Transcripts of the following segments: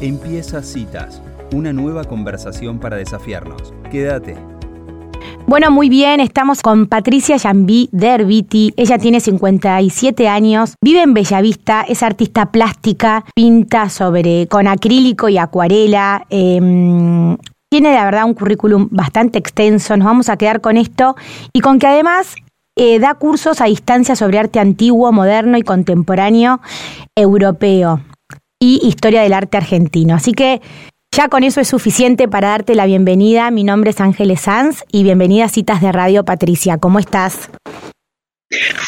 Empieza Citas, una nueva conversación para desafiarnos. Quédate. Bueno, muy bien, estamos con Patricia Yambí Derbiti. Ella tiene 57 años, vive en Bellavista, es artista plástica, pinta sobre con acrílico y acuarela. Em, tiene la verdad un currículum bastante extenso, nos vamos a quedar con esto y con que además eh, da cursos a distancia sobre arte antiguo, moderno y contemporáneo europeo y historia del arte argentino. Así que ya con eso es suficiente para darte la bienvenida. Mi nombre es Ángeles Sanz y bienvenida a Citas de Radio Patricia. ¿Cómo estás?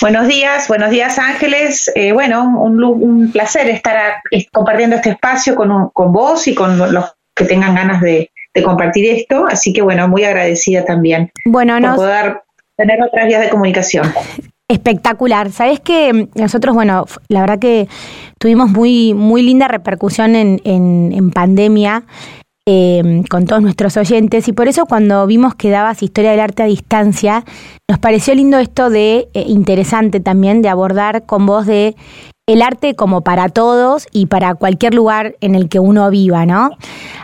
Buenos días, buenos días Ángeles. Eh, bueno, un, placer estar compartiendo este espacio con, con, vos y con los que tengan ganas de, compartir esto. Así que bueno, muy agradecida también bueno, por poder tener otras vías de comunicación. Espectacular. Sabes que nosotros, bueno, la verdad que tuvimos muy, muy linda repercusión en, en, pandemia em, con todos nuestros oyentes y por eso cuando vimos que dabas historia del arte a distancia, nos pareció lindo esto de, eh, interesante también, de abordar con vos de el arte como para todos y para cualquier lugar en el que uno viva, ¿no?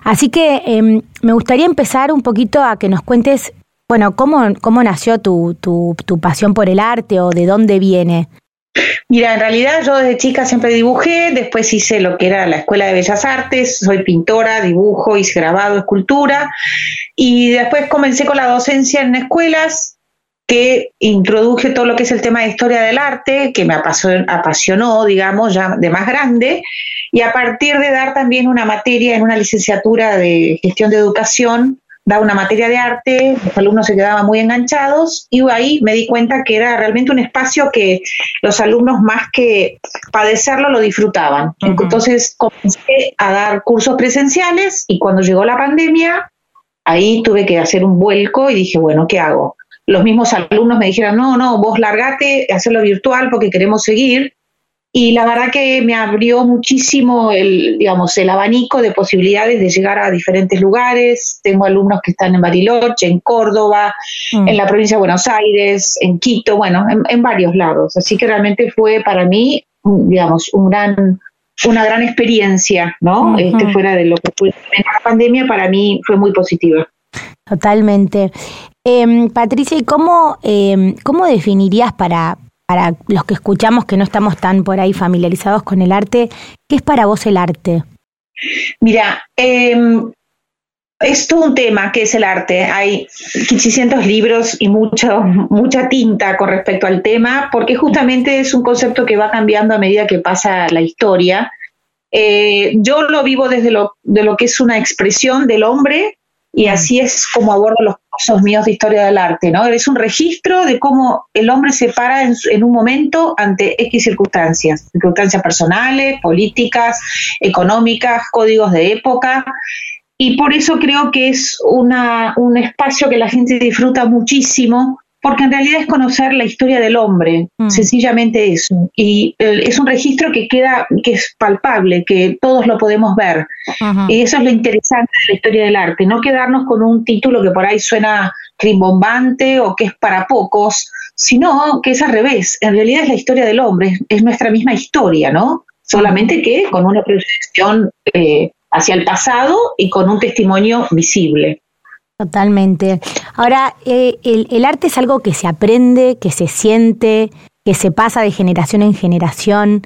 Así que em, me gustaría empezar un poquito a que nos cuentes bueno, ¿cómo, cómo nació tu, tu, tu pasión por el arte o de dónde viene? Mira, en realidad yo desde chica siempre dibujé, después hice lo que era la Escuela de Bellas Artes, soy pintora, dibujo, hice grabado, escultura, y después comencé con la docencia en escuelas, que introduje todo lo que es el tema de historia del arte, que me apasionó, digamos, ya de más grande, y a partir de dar también una materia en una licenciatura de gestión de educación, daba una materia de arte, los alumnos se quedaban muy enganchados y ahí me di cuenta que era realmente un espacio que los alumnos más que padecerlo lo disfrutaban. Entonces comencé a dar cursos presenciales y cuando llegó la pandemia, ahí tuve que hacer un vuelco y dije, bueno, ¿qué hago? Los mismos alumnos me dijeron, no, no, vos largate, hacerlo virtual porque queremos seguir y la verdad que me abrió muchísimo el, digamos, el abanico de posibilidades de llegar a diferentes lugares. Tengo alumnos que están en Bariloche, en Córdoba, mm. en la provincia de Buenos Aires, en Quito, bueno, en, varios lados. Así que realmente fue para mí, digamos, un gran, una gran experiencia, ¿no? este, fuera de lo que fue la pandemia, para mí fue muy positiva. Totalmente. Eh, Patricia, ¿y cómo, eh, cómo definirías para, para los que escuchamos que no estamos tan por ahí familiarizados con el arte, ¿qué es para vos el arte? Mira, em, es todo un tema que es el arte. Hay 600 libros y mucho, mucha tinta con respecto al tema, porque justamente es un concepto que va cambiando a medida que pasa la historia. Eh, yo lo vivo desde lo, de lo que es una expresión del hombre y así es como abordo los cursos míos de historia del arte, ¿no? Es un registro de cómo el hombre se para en, un momento ante X circunstancias, circunstancias personales, políticas, económicas, códigos de época, y por eso creo que es una, un espacio que la gente disfruta muchísimo porque en realidad es conocer la historia del hombre, mm. sencillamente eso. Y eh, es un registro que queda, que es palpable, que todos lo podemos ver. Y eso es lo interesante de la historia del arte, no quedarnos con un título que por ahí suena rimbombante o que es para pocos, sino que es al revés. En realidad es la historia del hombre, es, nuestra misma historia, ¿no? Solamente que con una proyección eh, hacia el pasado y con un testimonio visible. Totalmente. Ahora, eh, el, arte es algo que se aprende, que se siente, que se pasa de generación en generación.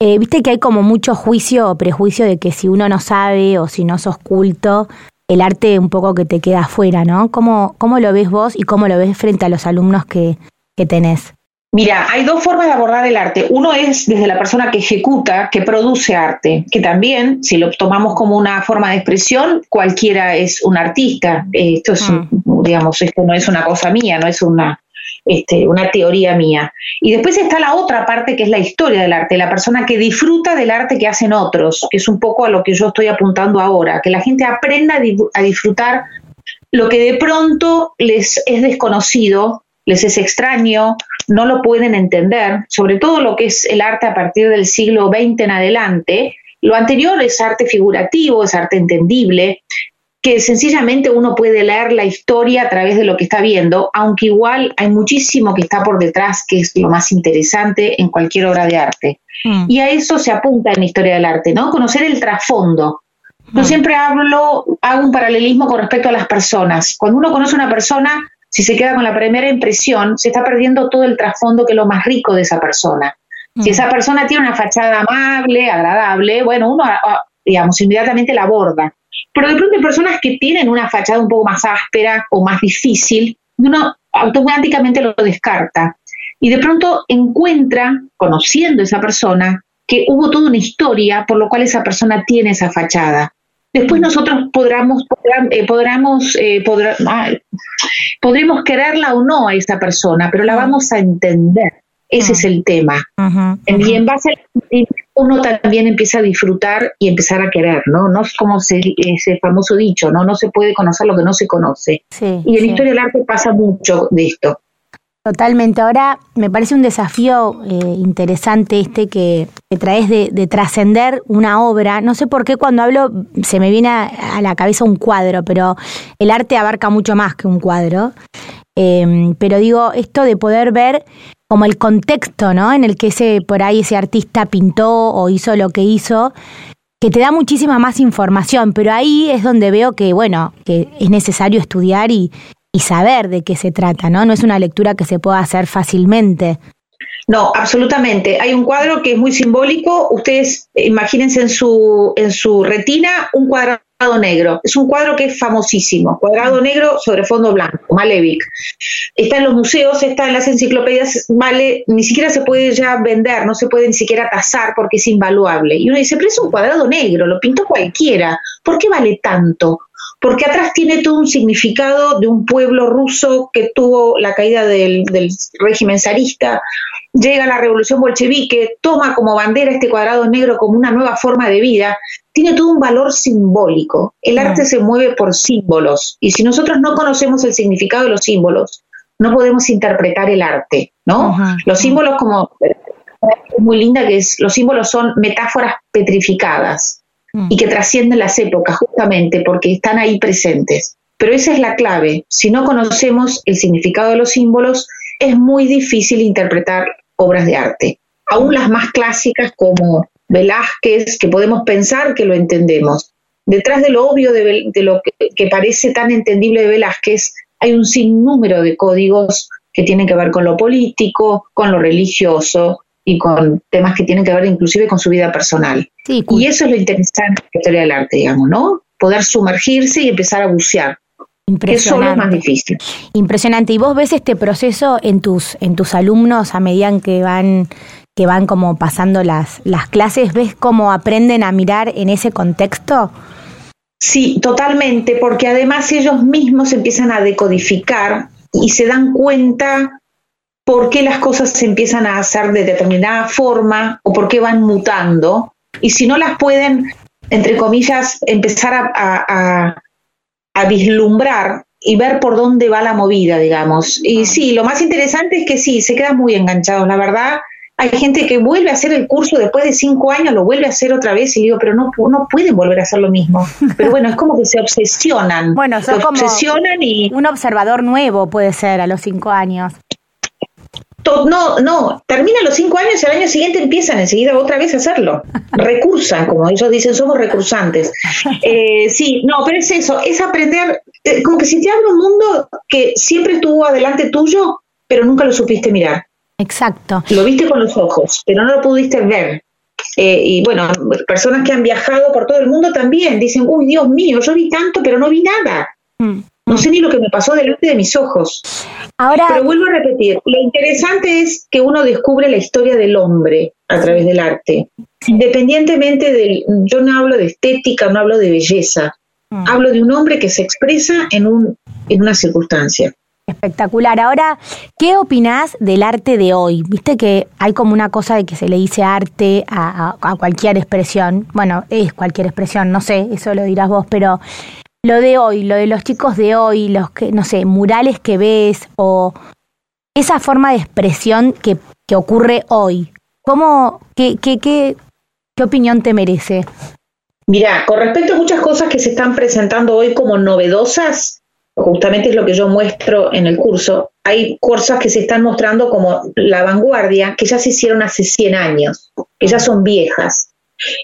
Eh, Viste que hay como mucho juicio o prejuicio de que si uno no sabe o si no sos culto, el arte un poco que te queda afuera, ¿no? ¿Cómo, cómo lo ves vos y cómo lo ves frente a los alumnos que, que tenés? Mira, hay dos formas de abordar el arte. Uno es desde la persona que ejecuta, que produce arte, que también, si lo tomamos como una forma de expresión, cualquiera es un artista. Esto es, mm. digamos, esto no es una cosa mía, no es una, este, una teoría mía. Y después está la otra parte que es la historia del arte, la persona que disfruta del arte que hacen otros, que es un poco a lo que yo estoy apuntando ahora, que la gente aprenda a disfrutar lo que de pronto les es desconocido les es extraño, no lo pueden entender, sobre todo lo que es el arte a partir del siglo XX en adelante. Lo anterior es arte figurativo, es arte entendible, que sencillamente uno puede leer la historia a través de lo que está viendo, aunque igual hay muchísimo que está por detrás, que es lo más interesante en cualquier obra de arte. Mm. Y a eso se apunta en la historia del arte, ¿no? Conocer el trasfondo, Yo siempre hablo, hago un paralelismo con respecto a las personas. Cuando uno conoce a una persona, si se queda con la primera impresión, se está perdiendo todo el trasfondo que es lo más rico de esa persona. Si esa persona tiene una fachada amable, agradable, bueno, uno, digamos, inmediatamente la aborda. Pero de pronto hay personas que tienen una fachada un poco más áspera o más difícil, uno automáticamente lo descarta. Y de pronto encuentra, conociendo a esa persona, que hubo toda una historia por lo cual esa persona tiene esa fachada. Después nosotros podremos, eh, podremos, eh, podremos quererla o no a esa persona, pero la vamos a entender. Ese es el tema. Y en base a uno también empieza a disfrutar y empezar a querer, ¿no? No es como ese famoso dicho, ¿no? No se puede conocer lo que no se conoce. y en la historia del arte pasa mucho de esto. Totalmente. Ahora me parece un desafío eh, interesante este que, traes de, trascender una obra. No sé por qué cuando hablo se me viene a, la cabeza un cuadro, pero el arte abarca mucho más que un cuadro. Em, pero digo, esto de poder ver como el contexto, ¿no? En el que ese, por ahí ese artista pintó o hizo lo que hizo, que te da muchísima más información, pero ahí es donde veo que, bueno, que es necesario estudiar y, y saber de qué se trata, ¿no? No es una lectura que se pueda hacer fácilmente. No, absolutamente. Hay un cuadro que es muy simbólico. Ustedes imagínense en su, en su retina un cuadrado negro. Es un cuadro que es famosísimo. Cuadrado negro sobre fondo blanco, Malevich. Está en los museos, está en las enciclopedias, vale, ni siquiera se puede ya vender, no se puede ni siquiera tasar porque es invaluable. Y uno dice, pero es un cuadrado negro, lo pintó cualquiera. ¿Por qué vale tanto? Porque atrás tiene todo un significado de un pueblo ruso que tuvo la caída del, régimen zarista, llega la revolución bolchevique, toma como bandera este cuadrado negro como una nueva forma de vida, tiene todo un valor simbólico. El arte se mueve por símbolos. Y si nosotros no conocemos el significado de los símbolos, no podemos interpretar el arte, ¿no? Los símbolos como muy linda que es los símbolos son metáforas petrificadas y que trascienden las épocas justamente porque están ahí presentes. Pero esa es la clave. Si no conocemos el significado de los símbolos, es muy difícil interpretar obras de arte. Aún las más clásicas como Velázquez, que podemos pensar que lo entendemos. Detrás de lo obvio de, lo que, que, parece tan entendible de Velázquez, hay un sinnúmero de códigos que tienen que ver con lo político, con lo religioso, y con temas que tienen que ver inclusive con su vida personal. y eso es lo interesante de la historia del arte, digamos, ¿no? Poder sumergirse y empezar a bucear. Eso es lo más difícil. Impresionante. ¿Y vos ves este proceso en tus, en tus alumnos a medida que van, que van como pasando las, las clases? ¿Ves cómo aprenden a mirar en ese contexto? Sí, totalmente, porque además ellos mismos empiezan a decodificar y se dan cuenta por qué las cosas se empiezan a hacer de determinada forma o por qué van mutando. Y si no las pueden, entre comillas, empezar a, vislumbrar y ver por dónde va la movida, digamos. Y sí, lo más interesante es que sí, se quedan muy enganchados, la verdad. Hay gente que vuelve a hacer el curso después de cinco años, lo vuelve a hacer otra vez y digo, pero no, no pueden volver a hacer lo mismo. Pero bueno, es como que se obsesionan. Bueno, son como obsesionan y... un observador nuevo puede ser a los cinco años no, no, termina los cinco años y al año siguiente empiezan enseguida otra vez a hacerlo. Recursan, como ellos dicen, somos recursantes. Eh, sí, no, pero es eso, es aprender, eh, como que si te abre un mundo que siempre estuvo adelante tuyo, pero nunca lo supiste mirar. Exacto. Lo viste con los ojos, pero no lo pudiste ver. Eh, y bueno, personas que han viajado por todo el mundo también dicen, uy, Dios mío, yo vi tanto, pero no vi nada. Mm. No sé ni lo que me pasó delante de mis ojos. Ahora, Pero vuelvo a repetir, lo interesante es que uno descubre la historia del hombre a través del arte. Independientemente del, yo no hablo de estética, no hablo de belleza, mm. hablo de un hombre que se expresa en, un, en una circunstancia. Espectacular. Ahora, ¿qué opinás del arte de hoy? Viste que hay como una cosa de que se le dice arte a, a, cualquier expresión. Bueno, es cualquier expresión, no sé, eso lo dirás vos, pero lo de hoy, lo de los chicos de hoy, los que, no sé, murales que ves o esa forma de expresión que, que ocurre hoy. ¿Cómo, qué, qué, qué, qué opinión te merece? Mira, con respecto a muchas cosas que se están presentando hoy como novedosas, justamente es lo que yo muestro en el curso, hay cosas que se están mostrando como la vanguardia, que ya se hicieron hace 100 años, que ya son viejas.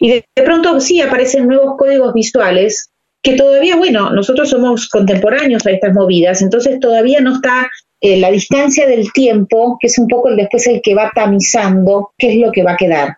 Y de, pronto sí aparecen nuevos códigos visuales que todavía, bueno, nosotros somos contemporáneos a estas movidas, entonces todavía no está eh, la distancia del tiempo, que es un poco el después el que va tamizando qué es lo que va a quedar.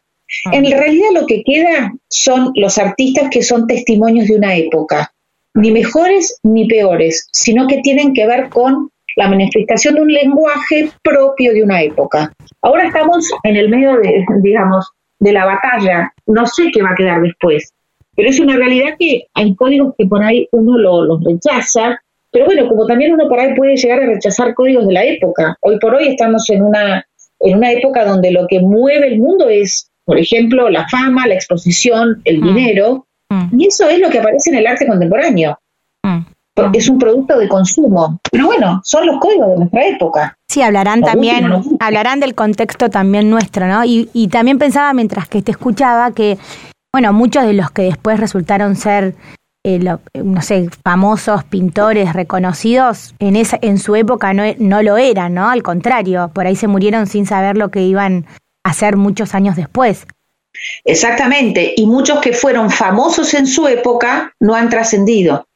Ah. En realidad lo que queda son los artistas que son testimonios de una época, ni mejores ni peores, sino que tienen que ver con la manifestación de un lenguaje propio de una época. Ahora estamos en el medio de, digamos, de la batalla. No sé qué va a quedar después, pero es una realidad que hay códigos que por ahí uno los rechaza, pero bueno, como también uno por ahí puede llegar a rechazar códigos de la época. Hoy por hoy estamos en una, en una época donde lo que mueve el mundo es, por ejemplo, la fama, la exposición, el mm. dinero, mm. y eso es lo que aparece en el arte contemporáneo. Mm es un producto de consumo. Pero bueno, son los códigos de nuestra época. Sí, hablarán también, hablarán del contexto también nuestro, ¿no? Y, y también pensaba mientras que te escuchaba que, bueno, muchos de los que después resultaron ser eh, no sé, famosos pintores reconocidos, en, esa, en su época no, no, lo eran, ¿no? Al contrario, por ahí se murieron sin saber lo que iban a hacer muchos años después. Exactamente, y muchos que fueron famosos en su época no han trascendido.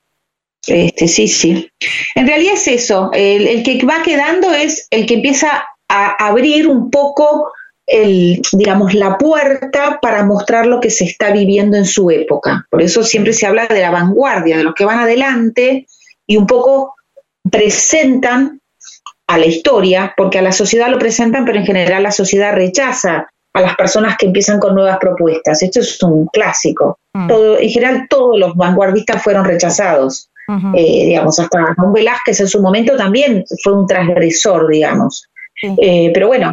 Este, sí, sí. En realidad es eso. El, que va quedando es el que empieza a abrir un poco el, digamos, la puerta para mostrar lo que se está viviendo en su época. Por eso siempre se habla de la vanguardia, de los que van adelante y un poco presentan a la historia, porque a la sociedad lo presentan, pero en general la sociedad rechaza a las personas que empiezan con nuevas propuestas. Esto es un clásico. Mm. Todo, en general todos los vanguardistas fueron rechazados. Eh, digamos, hasta un Velázquez en su momento también fue un transgresor, digamos. Eh, pero bueno,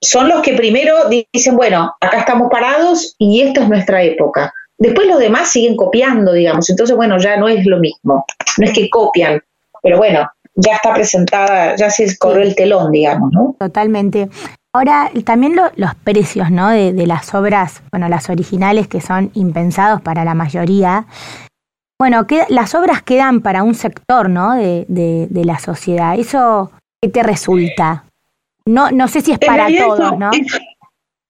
son los que primero dicen, bueno, acá estamos parados y esta es nuestra época. Después los demás siguen copiando, digamos, entonces bueno, ya no es lo mismo, no es que copian, pero bueno, ya está presentada, ya se corrió el telón, digamos, ¿no? Totalmente. Ahora, también los precios, ¿no? De, de, las obras, bueno, las originales que son impensados para la mayoría, bueno, que las obras quedan para un sector, ¿no? De, de, la sociedad. ¿Eso qué te resulta? No, no sé si es para todos, ¿no?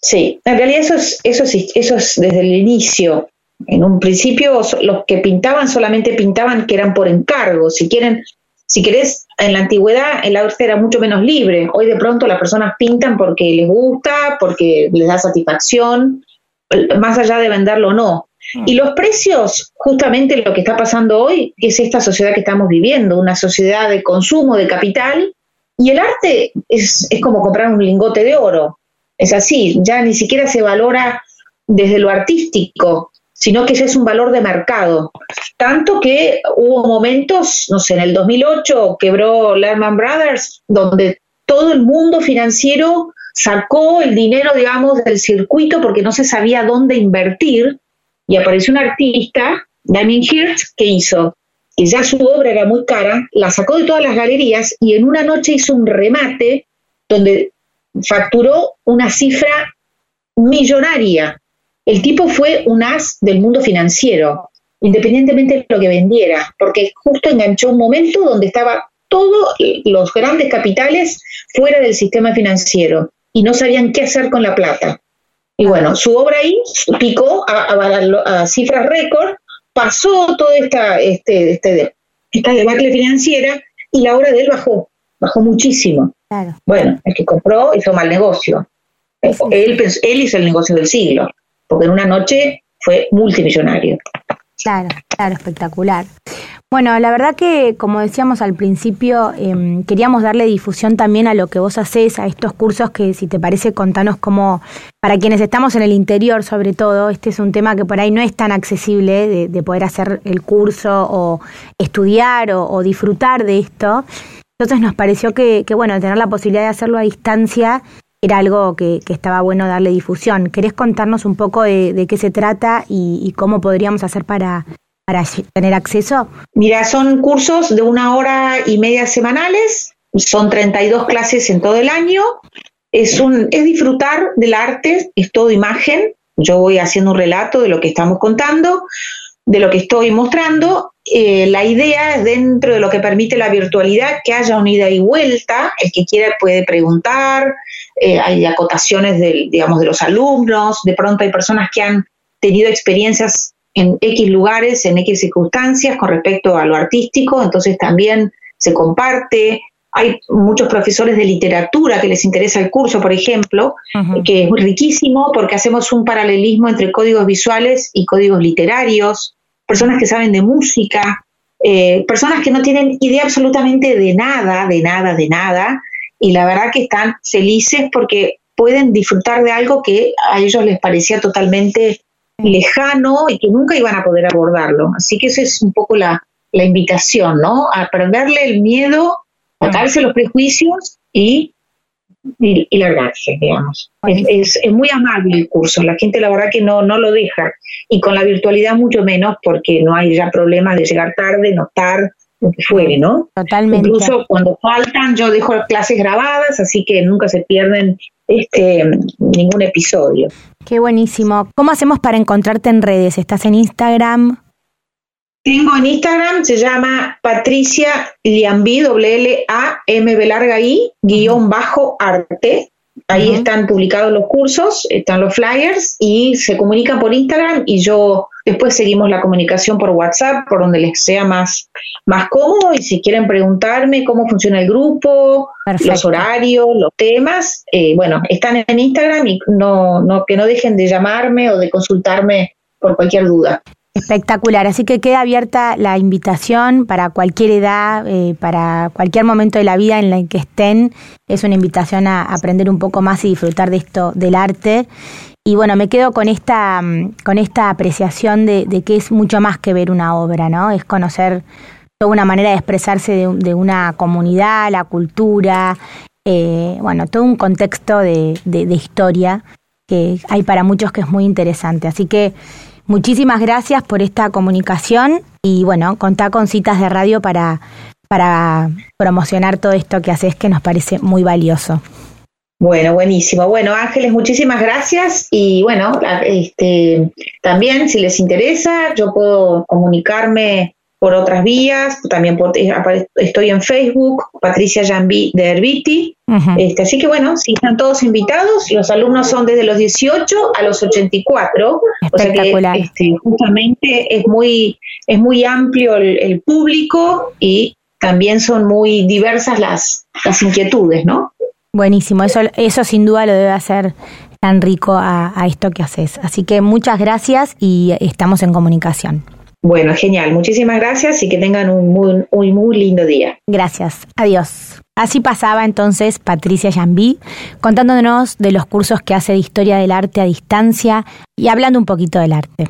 sí, en realidad eso es, eso, es, eso es desde el inicio. En un principio los que pintaban solamente pintaban que eran por encargo. Si quieren, si querés, en la antigüedad el arte era mucho menos libre. Hoy de pronto las personas pintan porque les gusta, porque les da satisfacción, más allá de venderlo o no. Y los precios, justamente lo que está pasando hoy, es esta sociedad que estamos viviendo, una sociedad de consumo, de capital, y el arte es, es como comprar un lingote de oro. Es así, ya ni siquiera se valora desde lo artístico, sino que ya es un valor de mercado. Tanto que hubo momentos, no sé, en el 2008 quebró Lehman Brothers, donde todo el mundo financiero sacó el dinero, digamos, del circuito porque no se sabía dónde invertir y apareció un artista, Damien Hirst, que hizo, que ya su obra era muy cara, la sacó de todas las galerías y en una noche hizo un remate donde facturó una cifra millonaria. El tipo fue un as del mundo financiero, independientemente de lo que vendiera, porque justo enganchó un momento donde estaba todos los grandes capitales fuera del sistema financiero y no sabían qué hacer con la plata. Y bueno, su obra ahí picó a, cifras récord, pasó toda esta, este, este, esta debacle financiera y la obra de él bajó, bajó muchísimo. Bueno, el que compró hizo mal negocio. Él, él hizo el negocio del siglo, porque en una noche fue multimillonario. Claro, claro, espectacular. Bueno, la verdad que, como decíamos al principio, em, queríamos darle difusión también a lo que vos haces, a estos cursos que, si te parece, contanos cómo, para quienes estamos en el interior sobre todo, este es un tema que por ahí no es tan accesible de, poder hacer el curso o estudiar o, disfrutar de esto. Entonces nos pareció que, bueno, tener la posibilidad de hacerlo a distancia era algo que, estaba bueno darle difusión. ¿Querés contarnos un poco de, qué se trata y cómo podríamos hacer para para tener acceso? Mira, son cursos de una hora y media semanales, son 32 clases en todo el año. Es, un, es disfrutar del arte, es todo imagen. Yo voy haciendo un relato de lo que estamos contando, de lo que estoy mostrando. Eh, la idea es dentro de lo que permite la virtualidad que haya una ida y vuelta. El que quiera puede preguntar. Eh, hay acotaciones de, digamos, de los alumnos. De pronto hay personas que han tenido experiencias en X lugares, en X circunstancias con respecto a lo artístico, entonces también se comparte. Hay muchos profesores de literatura que les interesa el curso, por ejemplo, que es riquísimo porque hacemos un paralelismo entre códigos visuales y códigos literarios, personas que saben de música, eh, personas que no tienen idea absolutamente de nada, de nada, de nada, y la verdad que están felices porque pueden disfrutar de algo que a ellos les parecía totalmente lejano y que nunca iban a poder abordarlo. Así que esa es un poco la, invitación, ¿no? A perderle el miedo, sacarse los prejuicios y, y, largarse, digamos. Es, es, muy amable el curso, la gente la verdad que no, no lo deja. Y con la virtualidad mucho menos porque no hay ya problemas de llegar tarde, no estar, lo que fuere, ¿no? Totalmente. Incluso cuando faltan, yo dejo clases grabadas, así que nunca se pierden este ningún episodio. Qué buenísimo. ¿Cómo hacemos para encontrarte en redes? ¿Estás en Instagram? Tengo en Instagram, se llama Patricia Liambi, doble L A M B larga I, guion bajo arte. Ahí están publicados los cursos, están los flyers y se comunican por Instagram y yo después seguimos la comunicación por WhatsApp, por donde les sea más, más cómodo. Y si quieren preguntarme cómo funciona el grupo, los horarios, los temas, eh, bueno, están en Instagram y no, no, que no dejen de llamarme o de consultarme por cualquier duda. Espectacular, así que queda abierta la invitación para cualquier edad, eh, para cualquier momento de la vida en la que estén. Es una invitación a aprender un poco más y disfrutar de esto del arte. Y bueno, me quedo con esta, mm, con esta apreciación de, que es mucho más que ver una obra, ¿no? Es conocer toda una manera de expresarse de, una comunidad, la cultura, eh, bueno, todo un contexto de, de historia que hay para muchos que es muy interesante. Así que Muchísimas gracias por esta comunicación y bueno, contá con citas de radio para, para promocionar todo esto que haces que nos parece muy valioso. Bueno, buenísimo. Bueno, Ángeles, muchísimas gracias. Y bueno, este, también si les interesa, yo puedo comunicarme por otras vías, también eh, estoy en Facebook, Patricia Jambi de Herbiti. este, así que bueno, si están todos invitados, los alumnos son desde los 18 a los 84, o sea que este, justamente es muy, es muy amplio el, público y también son muy diversas las, las inquietudes, ¿no? Buenísimo, eso, eso sin duda lo debe hacer tan rico a, a esto que haces. Así que muchas gracias y estamos en comunicación. Bueno, genial. Muchísimas gracias y que tengan un muy, muy, muy lindo día. Gracias. Adiós. Así pasaba entonces Patricia Jambí contándonos de los cursos que hace de historia del arte a distancia y hablando un poquito del arte.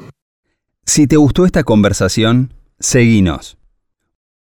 Si te gustó esta conversación, seguinos